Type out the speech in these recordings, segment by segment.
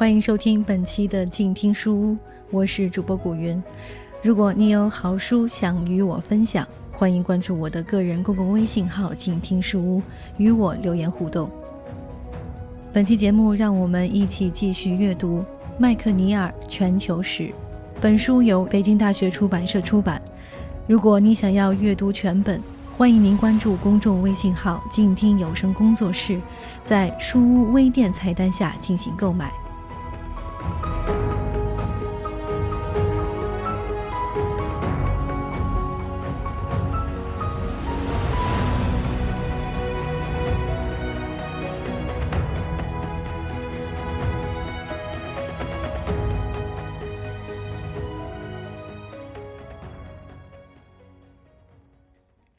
欢迎收听本期的静听书屋，我是主播古云。如果你有好书想与我分享，欢迎关注我的个人公共微信号“静听书屋”，与我留言互动。本期节目，让我们一起继续阅读《麦克尼尔全球史》。本书由北京大学出版社出版。如果你想要阅读全本，欢迎您关注公众微信号“静听有声工作室”，在书屋微店菜单下进行购买。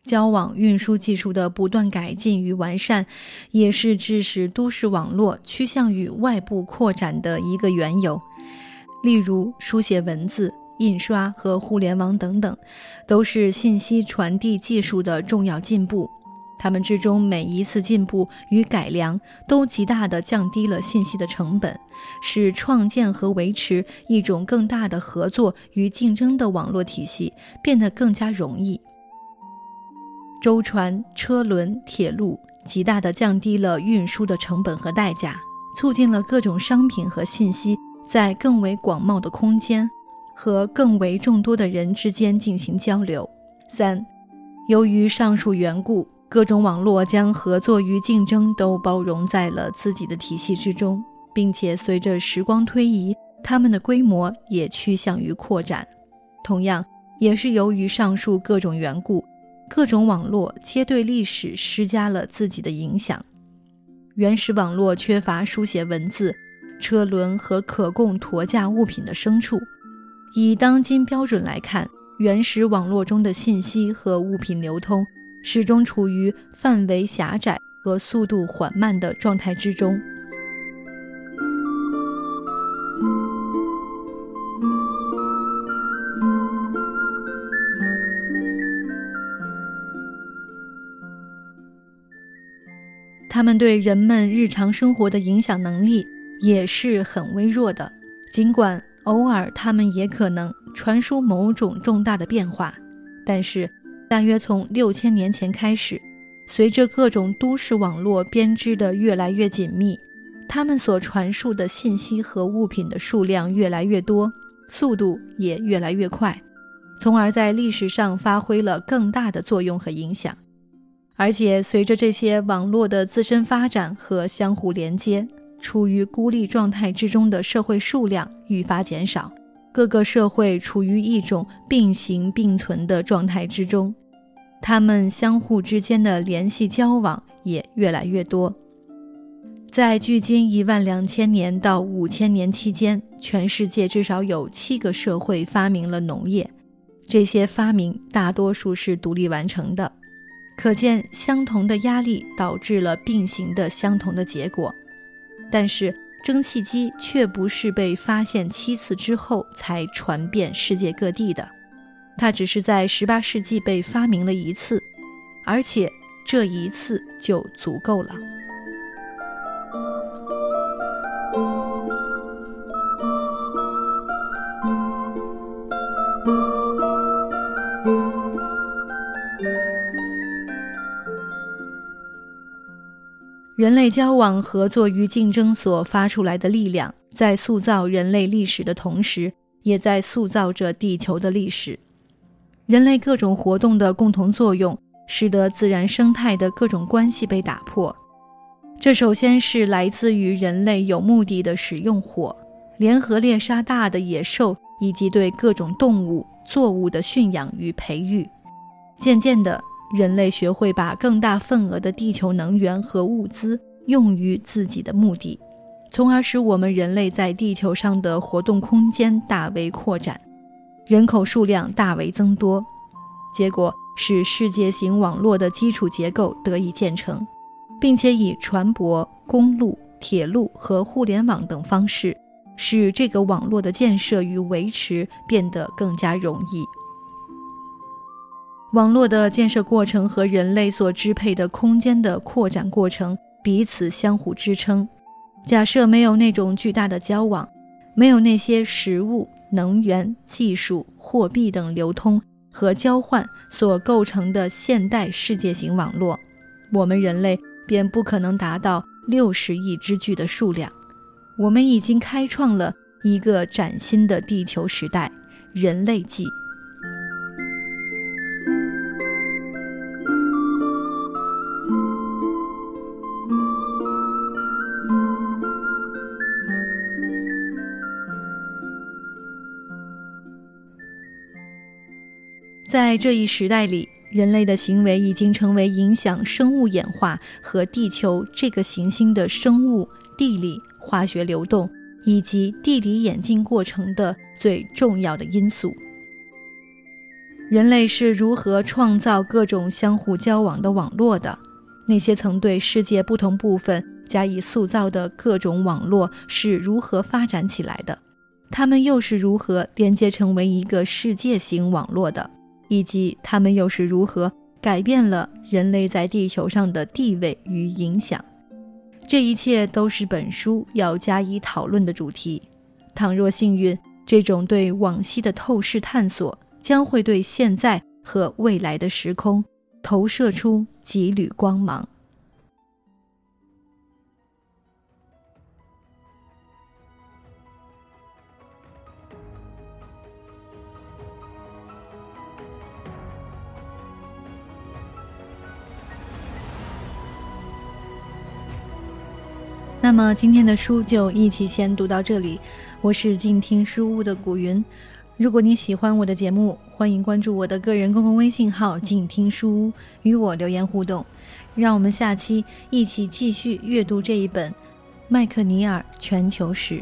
交往运输技术的不断改进与完善，也是致使都市网络趋向于外部扩展的一个缘由。例如，书写文字、印刷和互联网等等，都是信息传递技术的重要进步。它们之中每一次进步与改良，都极大地降低了信息的成本，使创建和维持一种更大的合作与竞争的网络体系变得更加容易。舟船、车轮、铁路极大地降低了运输的成本和代价，促进了各种商品和信息在更为广袤的空间和更为众多的人之间进行交流。三，由于上述缘故，各种网络将合作与竞争都包容在了自己的体系之中，并且随着时光推移，他们的规模也趋向于扩展。同样，也是由于上述各种缘故。各种网络皆对历史施加了自己的影响。原始网络缺乏书写文字、车轮和可供驮架物品的牲畜。以当今标准来看，原始网络中的信息和物品流通始终处于范围狭窄和速度缓慢的状态之中。他们对人们日常生活的影响能力也是很微弱的，尽管偶尔他们也可能传输某种重大的变化。但是，大约从六千年前开始，随着各种都市网络编织的越来越紧密，他们所传输的信息和物品的数量越来越多，速度也越来越快，从而在历史上发挥了更大的作用和影响。而且，随着这些网络的自身发展和相互连接，处于孤立状态之中的社会数量愈发减少，各个社会处于一种并行并存的状态之中，他们相互之间的联系交往也越来越多。在距今一万两千年到五千年期间，全世界至少有七个社会发明了农业，这些发明大多数是独立完成的。可见，相同的压力导致了并行的相同的结果，但是蒸汽机却不是被发现七次之后才传遍世界各地的，它只是在18世纪被发明了一次，而且这一次就足够了。人类交往、合作与竞争所发出来的力量，在塑造人类历史的同时，也在塑造着地球的历史。人类各种活动的共同作用，使得自然生态的各种关系被打破。这首先是来自于人类有目的的使用火，联合猎杀大的野兽，以及对各种动物、作物的驯养与培育。渐渐的。人类学会把更大份额的地球能源和物资用于自己的目的，从而使我们人类在地球上的活动空间大为扩展，人口数量大为增多。结果使世界型网络的基础结构得以建成，并且以船舶、公路、铁路和互联网等方式，使这个网络的建设与维持变得更加容易。网络的建设过程和人类所支配的空间的扩展过程彼此相互支撑，假设没有那种巨大的交往，没有那些食物、能源、技术、货币等流通和交换所构成的现代世界型网络，我们人类便不可能达到六十亿之巨的数量。我们已经开创了一个崭新的地球时代——人类纪。在这一时代里，人类的行为已经成为影响生物演化和地球这个行星的生物、地理、化学流动以及地理演进过程的最重要的因素。人类是如何创造各种相互交往的网络的？那些曾对世界不同部分加以塑造的各种网络是如何发展起来的？它们又是如何连接成为一个世界型网络的？以及他们又是如何改变了人类在地球上的地位与影响？这一切都是本书要加以讨论的主题。倘若幸运，这种对往昔的透视探索将会对现在和未来的时空投射出几缕光芒。那么今天的书就一起先读到这里。我是静听书屋的古云。如果你喜欢我的节目，欢迎关注我的个人公共微信号“静听书屋”，与我留言互动。让我们下期一起继续阅读这一本《麦克尼尔全球史》。